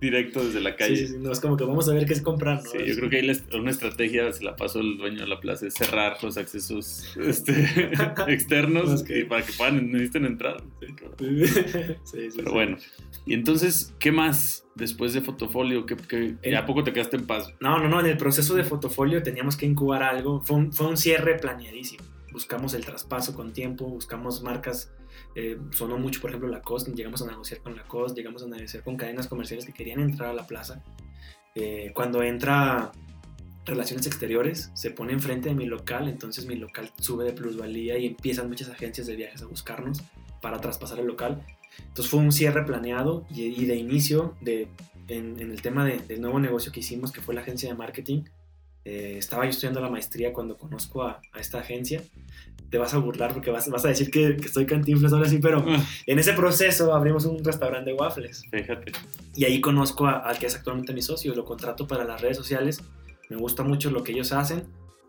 directo desde la calle. Sí, sí, no, es como que vamos a ver qué es comprar, ¿no? Sí, yo creo que ahí la- una estrategia se la pasó el dueño de la plaza es cerrar los accesos este, externos Ok. y para que puedan necesiten entrar. Sí, Pero bueno, y entonces, ¿qué más después de Fotofolio? ¿Qué, qué- El- ¿Ya a poco te quedaste en paz? No, no, no, en el proceso de fotofolio teníamos que incubar algo. Fue un, fue un cierre planeadísimo. Buscamos el traspaso con tiempo, buscamos marcas. Eh, sonó mucho, por ejemplo, Lacoste. Llegamos a negociar con Lacoste, llegamos a negociar con cadenas comerciales que querían entrar a la plaza. Eh, cuando entra Relaciones Exteriores, se pone enfrente de mi local, entonces mi local sube de plusvalía y empiezan muchas agencias de viajes a buscarnos para traspasar el local. Entonces fue un cierre planeado y, y de inicio de, en, en el tema de- del nuevo negocio que hicimos, que fue la agencia de marketing. eh, estaba yo estudiando la maestría cuando conozco a, a esta agencia. Te vas a burlar porque vas, vas a decir que, que estoy cantinflas ahora sí, pero en ese proceso abrimos un restaurante de waffles. Fíjate. Y ahí conozco a- al que es actualmente mi socio, lo contrato para las redes sociales. Me gusta mucho lo que ellos hacen,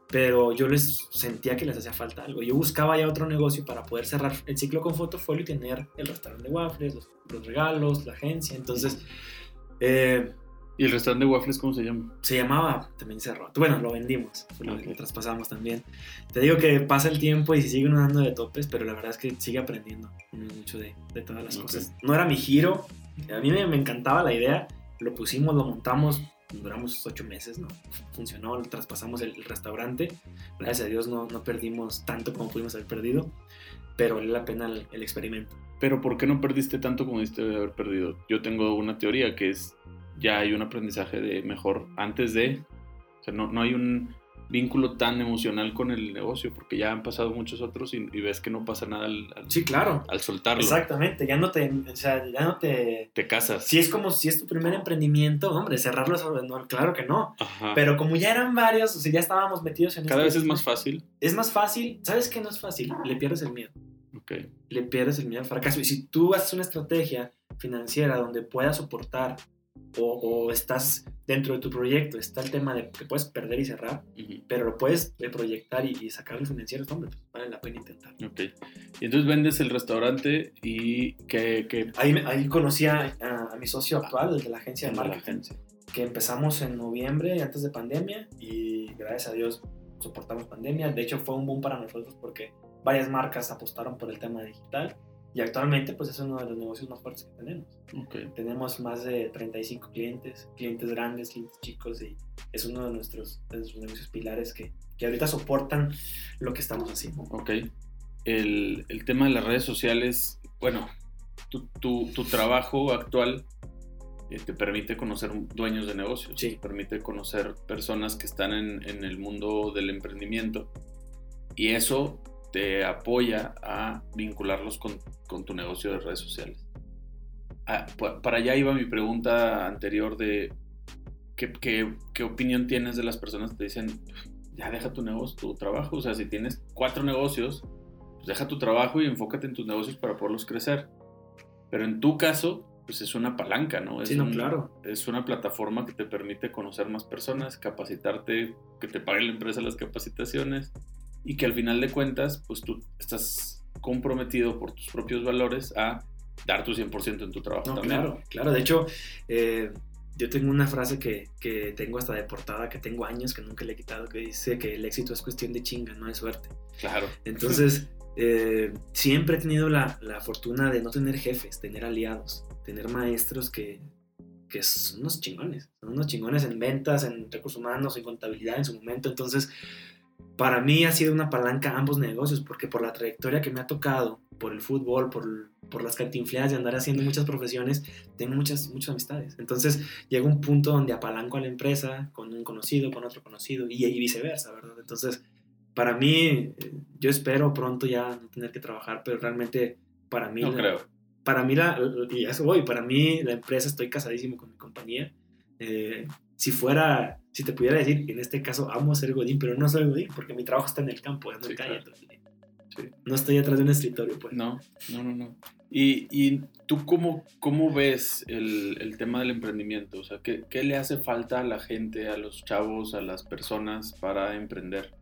pero yo les sentía que les hacía falta algo. Yo buscaba ya otro negocio para poder cerrar el ciclo con Fotofolio y tener el restaurante de waffles, los, los regalos, la agencia. Entonces, eh, ¿Y el restaurante de waffles cómo se llama? se llamaba, también cerró. Bueno, lo vendimos, lo, Ok. lo traspasamos también. Te digo que pasa el tiempo y se sigue uno dando de topes, pero la verdad es que sigue aprendiendo mucho de, de todas las Ok. cosas. No era mi giro, a mí me, me encantaba la idea, lo pusimos, lo montamos, duramos ocho meses, ¿no? Funcionó, lo traspasamos el, el restaurante. Gracias a Dios no, no perdimos tanto como pudimos haber perdido, pero valió la pena el, el experimento. Pero ¿por qué no perdiste tanto como diste de haber perdido? Yo tengo una teoría que es ya hay un aprendizaje de mejor antes de, o sea, no, no hay un vínculo tan emocional con el negocio porque ya han pasado muchos otros y, y ves que no pasa nada al, al- Sí, claro. al soltarlo. Exactamente, ya no te, o sea, ya no te, Te casas. Si es como si es tu primer emprendimiento, hombre, cerrarlo, es- no, claro que no. Ajá. Pero como ya eran varios, o sea, ya estábamos metidos en Cada este- vez es más fácil. Es más fácil. ¿Sabes qué no es fácil? Le pierdes el miedo. Ok. Le pierdes el miedo al fracaso. Y si tú haces una estrategia financiera donde puedas soportar o, o estás dentro de tu proyecto, está el tema de que puedes perder y cerrar, Ujú. pero lo puedes proyectar y, y sacarlo financiero, hombre, pues vale la pena intentar. Ok. Y entonces vendes el restaurante y que... que Ahí, ahí conocí a, a- a mi socio actual, el de la agencia de la marketing. agencia. que empezamos en noviembre, antes de pandemia, y gracias a Dios soportamos pandemia. De hecho, fue un boom para nosotros porque varias marcas apostaron por el tema digital y actualmente pues es uno de los negocios más fuertes que tenemos. Ok. Tenemos más de 35 clientes, clientes grandes, clientes chicos y es uno de nuestros, de nuestros negocios pilares que, que ahorita soportan lo que estamos haciendo. Ok. El, el tema de las redes sociales, bueno, tu, tu- tu trabajo actual eh, te permite conocer dueños de negocios, Sí. te permite conocer personas que están en, en el mundo del emprendimiento y eso te apoya a vincularlos con, con tu negocio de redes sociales. Ah, pa- para allá iba mi pregunta anterior de ¿qué, qué, qué opinión tienes de las personas que te dicen, ya deja tu negocio, tu trabajo? O sea, si tienes cuatro negocios, pues deja tu trabajo y enfócate en tus negocios para poderlos crecer. Pero en tu caso, pues es una palanca, ¿no? Es Sí, no, un- claro. Es una plataforma que te permite conocer más personas, capacitarte, que te pague la empresa las capacitaciones y que al final de cuentas, pues tú estás comprometido por tus propios valores a dar tu 100% en tu trabajo No, también. claro, claro. De hecho, eh, yo tengo una frase que, que tengo hasta de portada, que tengo años, que nunca le he quitado, que dice que el éxito es cuestión de chinga, no de suerte. Claro. Entonces, eh, siempre he tenido la, la fortuna de no tener jefes, tener aliados, tener maestros que, que son unos chingones, son unos chingones en ventas, en recursos humanos, en contabilidad en su momento. Entonces, para mí ha sido una palanca ambos negocios, porque por la trayectoria que me ha tocado, por el fútbol, por, por las cantinfleas de andar haciendo muchas profesiones, tengo muchas, muchas amistades. Entonces, llega un punto donde apalanco a la empresa con un conocido, con otro conocido, y, y viceversa, ¿verdad? Entonces, para mí, yo espero pronto ya no tener que trabajar, pero realmente para mí, No la- creo. para mí, la, y a eso voy, para mí la empresa, estoy casadísimo con mi compañía. Eh, si fuera, si te pudiera decir, en este caso amo ser Godín, pero no soy Godín porque mi trabajo está en el campo, ando en Sí, calle claro. todo el día. Sí. No estoy atrás de un escritorio, pues. No, no, no, no. ¿Y, y tú cómo, cómo ves el, el tema del emprendimiento? O sea, ¿qué, ¿qué le hace falta a la gente, a los chavos, a las personas para emprender?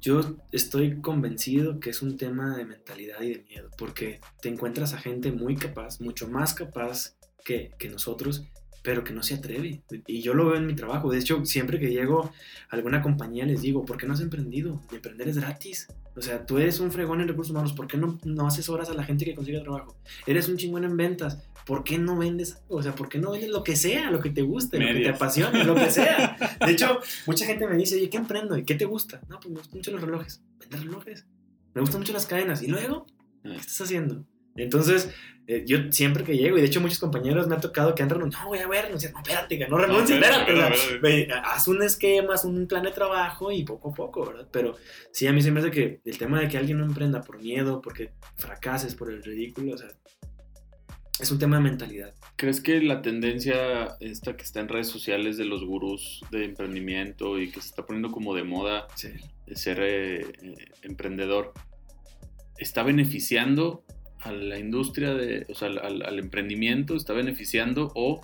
Yo estoy convencido que es un tema de mentalidad y de miedo, porque te encuentras a gente muy capaz, mucho más capaz que, que nosotros, pero que no se atreve. Y yo lo veo en mi trabajo. De hecho, siempre que llego a alguna compañía les digo, ¿por qué no has emprendido? Y emprender es gratis. O sea, tú eres un fregón en recursos humanos, ¿por qué no, no asesoras a la gente que consigue trabajo? Eres un chingón en ventas, ¿por qué no vendes? O sea, ¿por qué no vendes lo que sea, lo que te guste, lo que te Medias. apasione, lo que sea? De hecho, mucha gente me dice, oye, ¿qué emprendo? ¿Y qué te gusta? No, pues me gustan mucho los relojes. Vender relojes. Me gustan mucho las cadenas. ¿Y luego? ¿Qué estás haciendo? Entonces, eh, yo siempre que llego, y de hecho muchos compañeros me ha tocado que han renunciado, no, voy a ver, renunciar. No, espérate, que no renuncies, espérate, espérate. espérate, ve, haz un esquema, haz un plan de trabajo y poco a poco, ¿verdad? Pero sí, a mí se me hace que el tema de que alguien no emprenda por miedo, porque fracases, por el ridículo, o sea, es un tema de mentalidad. ¿Crees que la tendencia esta que está en redes sociales de los gurús de emprendimiento y que se está poniendo como de moda Sí. de ser eh, eh, emprendedor está beneficiando a la industria de, o sea, al, al- emprendimiento, está beneficiando o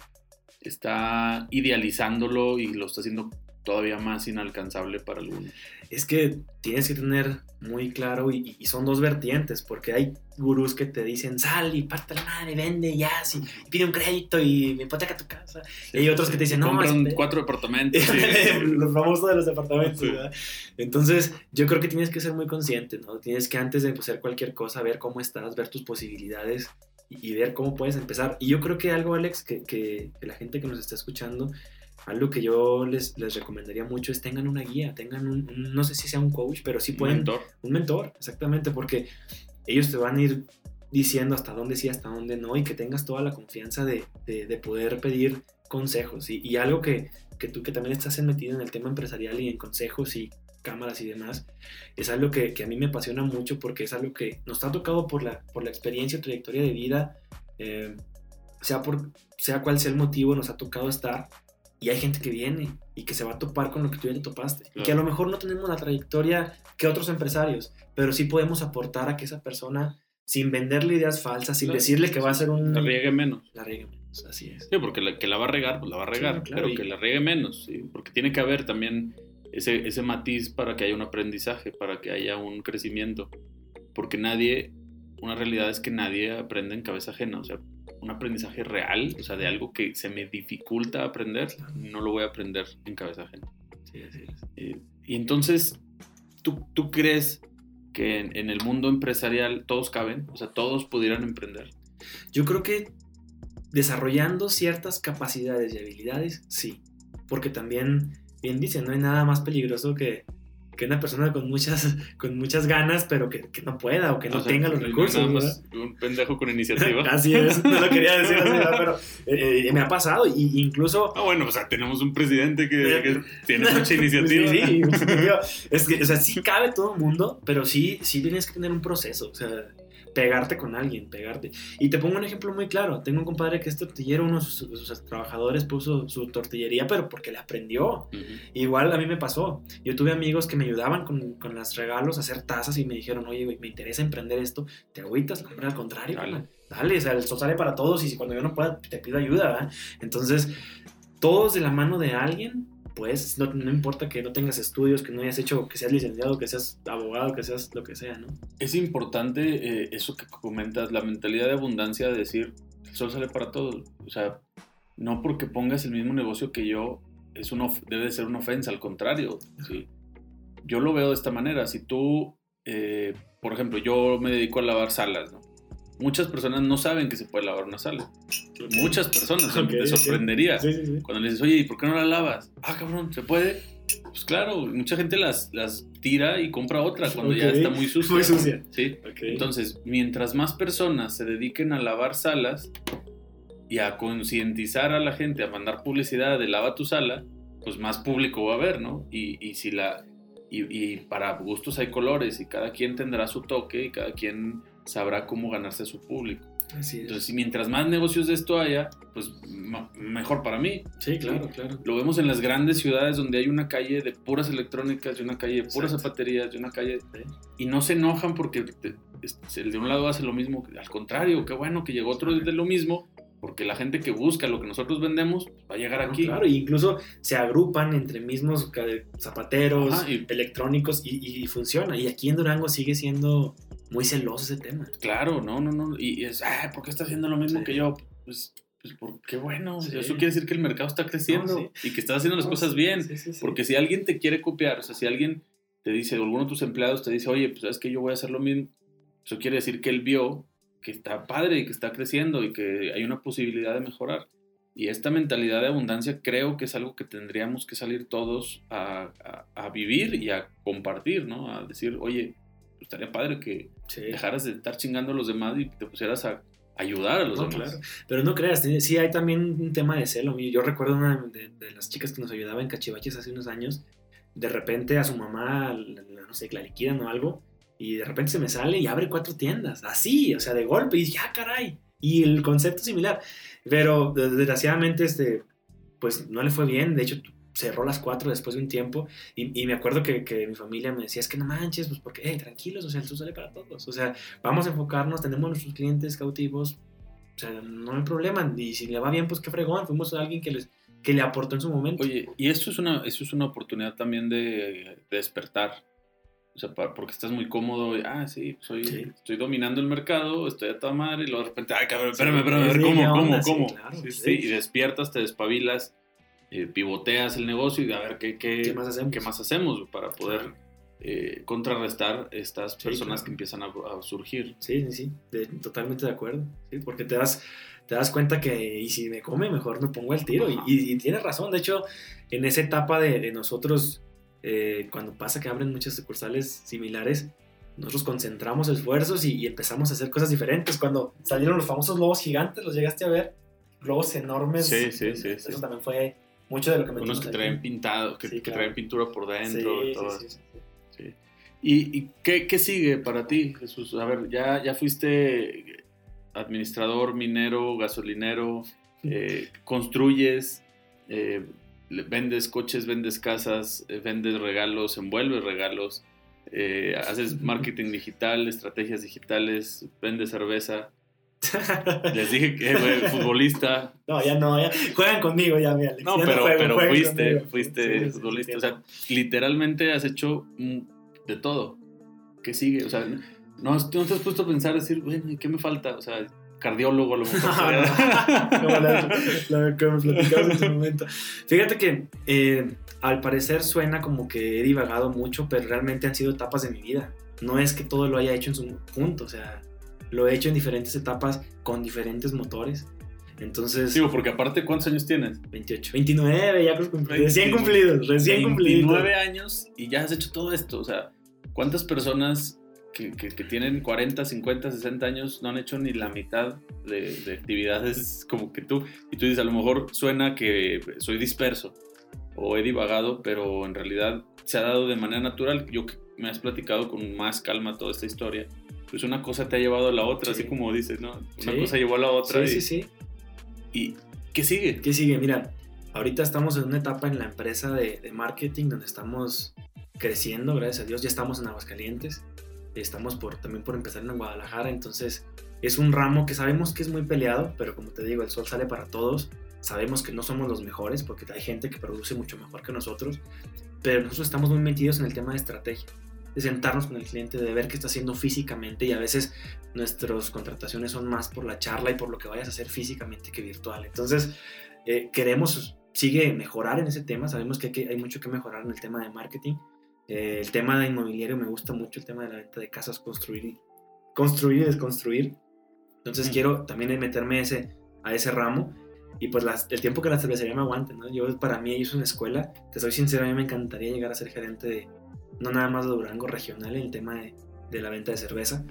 está idealizándolo y lo está haciendo todavía más inalcanzable para algunos? Es que tienes que tener muy claro, y, y son dos vertientes, porque hay gurús que te dicen, sal y parte la madre, vende ya, sí, y pide un crédito y me hipoteca tu casa. Y hay otros que te dicen, no, compran espera". cuatro departamentos. sí. los famosos de los departamentos, Sí. ¿verdad? Entonces, yo creo que tienes que ser muy consciente, ¿no? Tienes que antes de hacer cualquier cosa, ver cómo estás, ver tus posibilidades y, y ver cómo puedes empezar. Y yo creo que algo, Alex, que, que- que la gente que nos está escuchando, algo que yo les, les recomendaría mucho es tengan una guía, tengan un, un- no sé si sea un coach, pero sí Un pueden, mentor. un mentor, exactamente, porque ellos te van a ir diciendo hasta dónde sí, hasta dónde no, y que tengas toda la confianza de, de- de poder pedir consejos. Y, y algo que, que tú que también estás metido en el tema empresarial y en consejos y cámaras y demás, es algo que, que a mí me apasiona mucho porque es algo que nos ha tocado por la, por la experiencia o trayectoria de vida, eh, sea, por, sea cual sea el motivo, nos ha tocado estar. Y hay gente que viene y que se va a topar con lo que tú ya te topaste. Y que a lo mejor no tenemos la trayectoria que otros empresarios, pero sí podemos aportar a que esa persona, sin venderle ideas falsas, sin Claro. decirle que va a ser un... La riegue menos. La riegue menos, así es. Sí, porque la, que la va a regar, pues la va a regar, Sí, claro, pero y- que la riegue menos, ¿sí? porque tiene que haber también ese, ese matiz para que haya un aprendizaje, para que haya un crecimiento, porque nadie, una realidad es que nadie aprende en cabeza ajena, o sea, un aprendizaje real, o sea, de algo que se me dificulta aprender, no lo voy a aprender en cabeza ajena. Sí, así es. Eh, y entonces, ¿tú, tú crees que en, en el mundo empresarial todos caben? O sea, todos pudieran emprender. Yo creo que desarrollando ciertas capacidades y habilidades, sí. Porque también, bien dicen, no hay nada más peligroso que, que una persona con muchas, con muchas ganas, pero que, que no pueda o que no O sea, tenga los recursos. un pendejo con iniciativa. Así es, no lo quería decir pero eh, eh, me ha pasado. Y incluso Ah, bueno, o sea, tenemos un presidente que, que tiene mucha iniciativa. Sí, sí, es que, o sea, sí cabe todo el mundo, pero sí, sí tienes que tener un proceso, o sea, pegarte con alguien, pegarte. Y te pongo un ejemplo muy claro. Tengo un compadre que es tortillero, uno de sus, sus trabajadores puso su tortillería, pero porque le aprendió. Igual a mí me pasó. Yo tuve amigos que me ayudaban con, con los regalos a hacer tazas y me dijeron, oye, güey, me interesa emprender esto. ¿Te agüitas? Hombre, al contrario. Dale. dale, o sea, el sol sale para todos y cuando yo no pueda, te pido ayuda, ¿verdad? Entonces, todos de la mano de alguien, pues, no, no importa que no tengas estudios, que no hayas hecho, que seas licenciado, que seas abogado, que seas lo que sea, ¿no? Es importante eh, eso que comentas, la mentalidad de abundancia de decir, el sol sale para todos. O sea, no porque pongas el mismo negocio que yo, es debe ser una ofensa, al contrario. ¿sí? Yo lo veo de esta manera. Si tú, eh, por ejemplo, yo me dedico a lavar salas, ¿no? Muchas personas no saben que se puede lavar una sala. Muchas personas, Ok, te sorprendería. Sí, sí, sí. Cuando le dices, oye, ¿y por qué no la lavas? Ah, cabrón, ¿se puede? Pues claro, mucha gente las, las tira y compra otra cuando ya está muy sucia. muy sucia. Sí. Entonces, mientras más personas se dediquen a lavar salas y a concientizar a la gente, a mandar publicidad de lava tu sala, pues más público va a haber, ¿no? Y, y si la y, y para gustos hay colores y cada quien tendrá su toque y cada quien sabrá cómo ganarse a su público. Así es. Entonces, si mientras más negocios de esto haya, pues mejor para mí. sí, claro, claro. Lo vemos en las grandes ciudades donde hay una calle de puras electrónicas, y una calle de puras Exacto. zapaterías, y una calle... Y no se enojan porque el de un lado hace lo mismo. Al contrario, qué bueno que llegó otro de lo mismo, porque la gente que busca lo que nosotros vendemos va a llegar aquí. Claro, y incluso se agrupan entre mismos zapateros, Ajá, y- electrónicos y, y funciona. Y aquí en Durango sigue siendo muy celoso ese tema. Claro, no, no, no. Y, y es, ah, ¿por qué está haciendo lo mismo Sí. que yo? Pues, pues por qué bueno. Sí. Eso quiere decir que el mercado está creciendo No, y que estás haciendo las No, cosas bien. Porque si alguien te quiere copiar, o sea, si alguien te dice, o alguno de tus empleados te dice, oye, pues sabes que yo voy a hacer lo mismo, eso quiere decir que él vio que está padre y que está creciendo y que hay una posibilidad de mejorar. Y esta mentalidad de abundancia creo que es algo que tendríamos que salir todos a, a- a vivir y a compartir, ¿no? A decir, oye, pues estaría padre que Sí. dejaras de estar chingando a los demás y te pusieras a ayudar a los No, demás. claro. Pero no creas, sí hay también un tema de celo. Yo recuerdo una de, de las chicas que nos ayudaba en Cachivaches hace unos años. De repente a su mamá, no sé, la liquidan o algo. Y de repente se me sale y abre cuatro tiendas. Así, o sea, de golpe. Y dije, ah, caray. Y el concepto similar. Pero desgraciadamente, este, pues no le fue bien. De hecho, cerró las cuatro después de un tiempo. Y, y me acuerdo que, que mi familia me decía, es que no manches, pues porque, eh, tranquilos, o sea, el sur sale para todos. O sea, vamos a enfocarnos, tenemos nuestros clientes cautivos. O sea, no hay problema. Y si le va bien, pues qué fregón. Fuimos a alguien que, les, que le aportó en su momento. Oye, y esto es una, esto es una oportunidad también de, de despertar. O sea, porque estás muy cómodo. y, ah, sí, soy, Sí. estoy dominando el mercado, estoy a toda madre. Y luego de repente, ay, cabrón, espérame, espérame, a ver cómo, ¿qué cómo? Sí, cómo. claro, Sí, sí. sí, y despiertas, te despabilas, eh, pivoteas el negocio y a ver qué, qué, ¿Qué más hacemos? qué más hacemos para poder eh, contrarrestar estas Sí, personas claro. que empiezan a, a surgir. Sí, sí, sí, de- totalmente de acuerdo. Sí, porque te das, te das cuenta que, y si me come, mejor me pongo el tiro. Y, y- tienes razón, de hecho, en esa etapa de, de nosotros, eh, cuando pasa que abren muchas sucursales similares, nosotros concentramos esfuerzos y, y empezamos a hacer cosas diferentes. Cuando salieron los famosos lobos gigantes, los llegaste a ver, globos enormes. Sí, sí, sí, Eso sí. también fue mucho de lo que Unos que aquí. traen pintado, que, Sí, que claro. traen pintura por dentro. sí, todo sí. ¿Y, y qué, qué sigue para ti, Jesús? A ver, ya, ya fuiste administrador, minero, gasolinero, eh, construyes, eh, vendes coches, vendes casas, eh, vendes regalos, envuelves regalos, haces marketing digital, estrategias digitales, vendes cerveza. Les dije que güey, futbolista. No, ya no, ya juegan conmigo, ya, mira. No, ya pero, juego, pero fuiste, conmigo. fuiste Sí, futbolista. sí. O sea, literalmente has hecho de todo. ¿Qué sigue? O sea, no, no te has puesto a pensar, decir, bueno, ¿y qué me falta? O sea, cardiólogo a lo mejor. Como la, la que me platicabas en su momento. Fíjate que eh, al parecer suena como que he divagado mucho, pero realmente han sido etapas de mi vida. No es que todo lo haya hecho en su punto, o sea, lo he hecho en diferentes etapas con diferentes motores. Entonces, Digo, porque aparte, ¿cuántos años tienes? 28, 29, ya 20, recién cumplidos, recién cumplidos. 29 años y ya has hecho todo esto. O sea, ¿cuántas personas que, que- que tienen 40, 50, 60 años no han hecho ni la mitad de, de actividades como que tú? Y tú dices, a lo mejor suena que soy disperso o he divagado, pero en realidad se ha dado de manera natural. Yo me has platicado con más calma toda esta historia. Pues una cosa te ha llevado a la otra, Sí. así como dices, ¿no? Una Sí. cosa llevó a la otra. Sí, y, sí, sí. ¿Y qué sigue? ¿Qué sigue? Mira, ahorita estamos en una etapa en la empresa de, de marketing donde estamos creciendo, gracias a Dios. Ya estamos en Aguascalientes. Estamos por, también por empezar en Guadalajara. Entonces, es un ramo que sabemos que es muy peleado, pero como te digo, el sol sale para todos. Sabemos que no somos los mejores porque hay gente que produce mucho mejor que nosotros, pero nosotros estamos muy metidos en el tema de estrategia, de sentarnos con el cliente, de ver qué está haciendo físicamente y a veces nuestras contrataciones son más por la charla y por lo que vayas a hacer físicamente que virtual. Entonces, eh, queremos, sigue mejorar en ese tema, sabemos que hay, hay mucho que mejorar en el tema de marketing. Eh, el tema de inmobiliario me gusta mucho, el tema de la venta de casas, construir y, construir y desconstruir. Entonces quiero también meterme ese, a ese ramo y pues el tiempo que la cervecería me aguante, ¿no? Yo para mí es una escuela, te soy sincero, a mí me encantaría llegar a ser gerente de, no nada más de Durango regional en el tema de, de la venta de cerveza,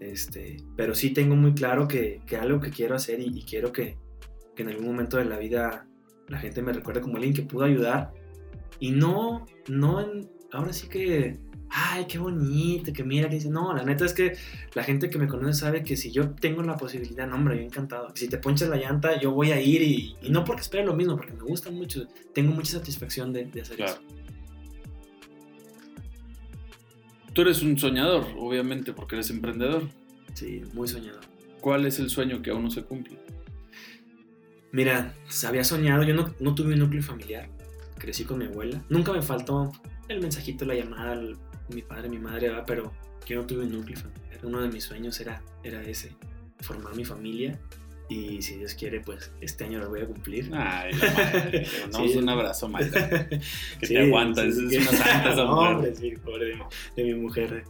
este, pero sí tengo muy claro que, que algo que quiero hacer y, quiero que, en algún momento de la vida la gente me recuerde como alguien que pudo ayudar y no, no en, ahora sí que ay, qué bonito, que mira, que dice, no, la neta es que la gente que me conoce sabe que si yo tengo la posibilidad, no, hombre, yo encantado. Si te ponchas la llanta, yo voy a ir y, no porque espere lo mismo, porque me gusta mucho, tengo mucha satisfacción de, hacer eso. Tú eres un soñador, obviamente, porque eres emprendedor. Sí, muy soñador. ¿Cuál es el sueño que aún no se cumple? Mira, había soñado, yo no, no tuve un núcleo familiar, crecí con mi abuela, nunca me faltó el mensajito, la llamada, el mi padre, mi madre, pero yo no tuve un núcleo familiar. Uno de mis sueños era, era ese, formar mi familia. Y si Dios quiere, pues este año lo voy a cumplir. Ay, la madre, le un abrazo, Mayra. Que te aguantas, es una santa esa mujer. sí, pobre de, mi mujer.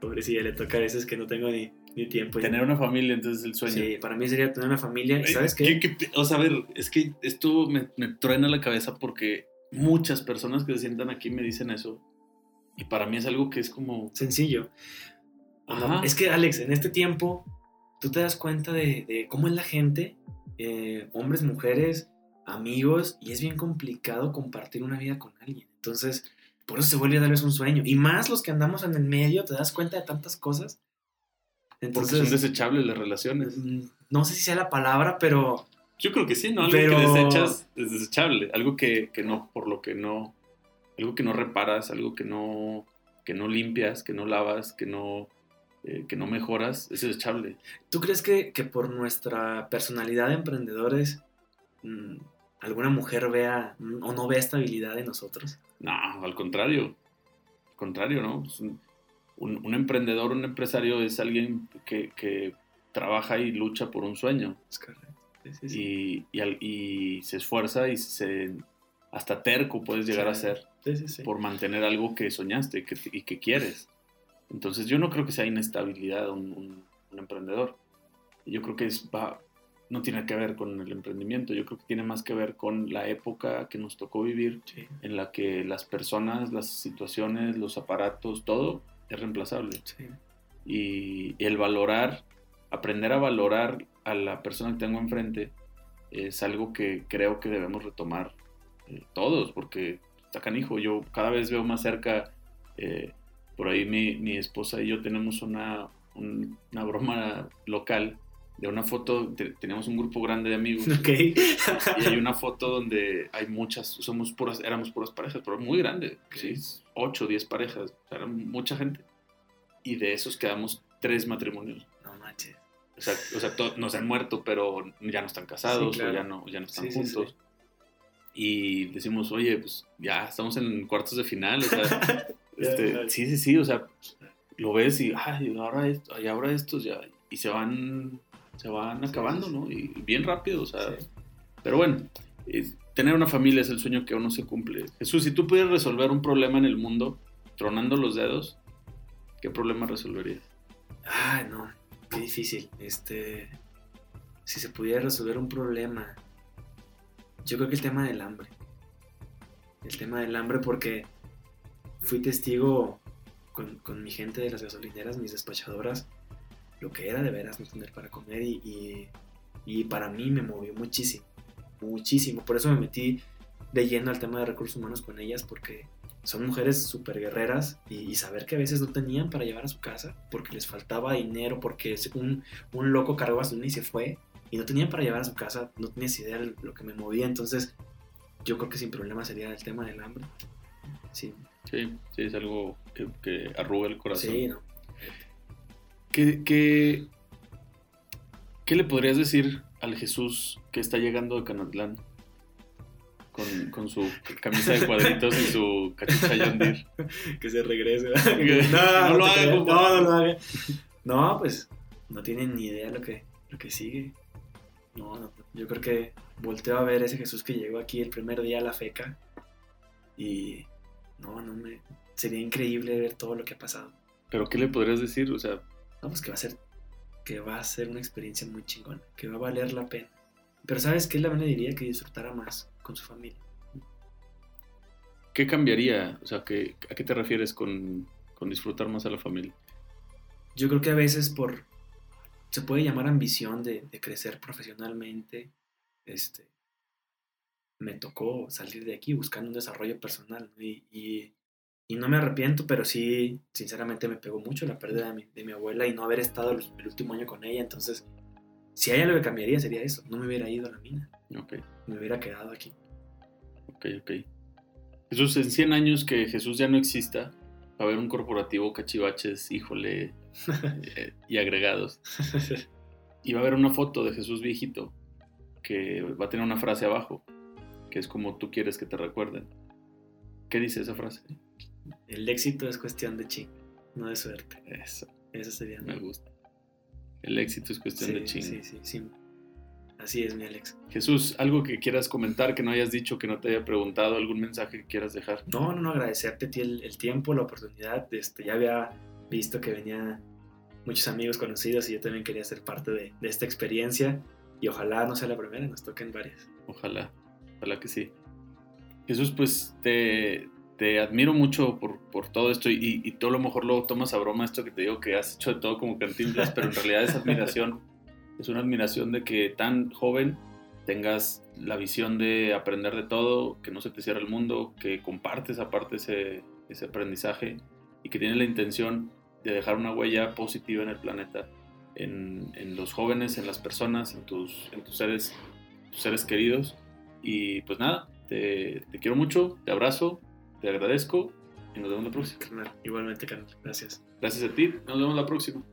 Pobrecilla, le toca a veces que no tengo ni, ni tiempo. Tener una familia, entonces el sueño. Sí, para mí sería tener una familia. ¿Y sabes qué? O sea, a ver, es que esto me, me truena la cabeza porque muchas personas que se sientan aquí me dicen eso y para mí es algo que es como... Sencillo. Es que, Alex, en este tiempo, tú te das cuenta de, cómo es la gente, eh, hombres, mujeres, amigos, y es bien complicado compartir una vida con alguien. Entonces, por eso se vuelve a darles un sueño. Y más los que andamos en el medio, te das cuenta de tantas cosas. Entonces, Porque son desechables las relaciones. Mm, no sé si sea la palabra, pero... Yo creo que sí, ¿no? Algo pero... que desechas es desechable. Algo que, que no, por lo que no algo que no reparas, algo que no, que no limpias, que no lavas, que no, eh, que no mejoras, es desechable. ¿Tú crees que, por nuestra personalidad de emprendedores mm, alguna mujer vea o no vea estabilidad en nosotros? No, al contrario. Al contrario, ¿no? un, emprendedor, un empresario es alguien que, trabaja y lucha por un sueño. Es correcto. Y, y, se esfuerza y se hasta terco puedes llegar a ser por mantener algo que soñaste y que quieres. Entonces yo no creo que sea inestabilidad un, emprendedor. Yo creo que es, va, no tiene que ver con el emprendimiento, yo creo que tiene más que ver con la época que nos tocó vivir, en la que las personas, las situaciones, los aparatos, todo es reemplazable. Y, el valorar, aprender a valorar a la persona que tengo enfrente, es algo que creo que debemos retomar eh, todos, porque está canijo. Yo cada vez veo más cerca, eh, por ahí mi, mi, esposa y yo tenemos una, una broma local de una foto, tenemos un grupo grande de amigos. Okay. y hay una foto donde hay muchas, somos puras, éramos puras parejas, pero muy grande, ¿sí? 8 o 10 parejas, era mucha gente. Y de esos quedamos tres matrimonios. No manches. O sea, o sea no se han muerto, pero ya no están casados o ya no, ya no están juntos y decimos, oye, pues ya estamos en cuartos de final, o sea, este, sí, sí, sí, o sea, lo ves y, ay, ahora, esto, y ahora estos ya, y se van, se van acabando, ¿no? Y bien rápido, o sea, pero bueno, tener una familia es el sueño que aún no se cumple. Jesús, si tú pudieras resolver un problema en el mundo, tronando los dedos, ¿qué problema resolverías? Ay, no, qué difícil, este, si se pudiera resolver un problema, yo creo que el tema del hambre. El tema del hambre porque fui testigo con, mi gente de las gasolineras, mis despachadoras, lo que era de veras no tener para comer y, para mí me movió muchísimo, muchísimo. Por eso me metí de lleno al tema de recursos humanos con ellas porque son mujeres súper guerreras y, saber que a veces no tenían para llevar a su casa porque les faltaba dinero, porque un, un loco cargó a su y se fue y no tenía para llevar a su casa, no tenías idea de lo que me movía, entonces yo creo que sin problema sería el tema del hambre. Sí. Sí, sí, es algo que, arruga el corazón. Sí, ¿no? ¿Qué, ¿Qué le podrías decir al Jesús que está llegando a Canatlán? Con, con su camisa de cuadritos y su cachucha Yondir. que se regrese. No, no lo haga. No, no lo haga. No, pues no tienen ni idea lo que, lo que sigue. No, no, yo creo que volteo a ver ese Jesús que llegó aquí el primer día a la feca y no, no me... Sería increíble ver todo lo que ha pasado. ¿Pero qué le podrías decir? O sea, No, pues que va a ser que va a ser una experiencia muy chingona, que va a valer la pena. Pero ¿sabes qué? La le diría que disfrutara más con su familia. ¿qué cambiaría? O sea, ¿qué, ¿a qué te refieres con, con disfrutar más a la familia? Yo creo que a veces por se puede llamar ambición de, de crecer profesionalmente. Este me tocó salir de aquí buscando un desarrollo personal y, y- y no me arrepiento, pero sí, sinceramente me pegó mucho la pérdida de mi, de mi abuela y no haber estado los- el último año con ella. Entonces, si hay algo que cambiaría sería eso. No me hubiera ido a la mina, Ok, me hubiera quedado aquí. ok, ok. Jesús, en 100 años que Jesús ya no exista, va a haber un corporativo cachivaches, híjole, eh, y agregados. Y va a haber una foto de Jesús viejito que va a tener una frase abajo, que es como tú quieres que te recuerden. ¿Qué dice esa frase? El éxito es cuestión de ching, no de suerte. Eso, Eso sería me gusta. El éxito es cuestión de Sí, ching. sí, sí, sí. Así es, mi Alex. Jesús, algo que quieras comentar, que no hayas dicho, que no te haya preguntado, algún mensaje que quieras dejar. No, no, no, agradecerte a ti el, el tiempo, la oportunidad. Este, ya había visto que venía muchos amigos conocidos y yo también quería ser parte de, de esta experiencia. Y ojalá no sea la primera, nos toquen varias. Ojalá, ojalá que sí. Jesús, pues te, te admiro mucho por, por todo esto y, y tú a lo mejor lo tomas a broma esto que te digo que has hecho de todo como cantinflas, pero en realidad es admiración. Es una admiración de que tan joven tengas la visión de aprender de todo, que no se te cierre el mundo, que compartes aparte ese, ese aprendizaje y que tienes la intención de dejar una huella positiva en el planeta, en, en los jóvenes, en las personas, en tus, en tus seres tus seres queridos. Y pues nada, te, te quiero mucho, te abrazo, te agradezco y nos vemos la próxima. Igualmente, carnal. Gracias. Gracias a ti, nos vemos la próxima.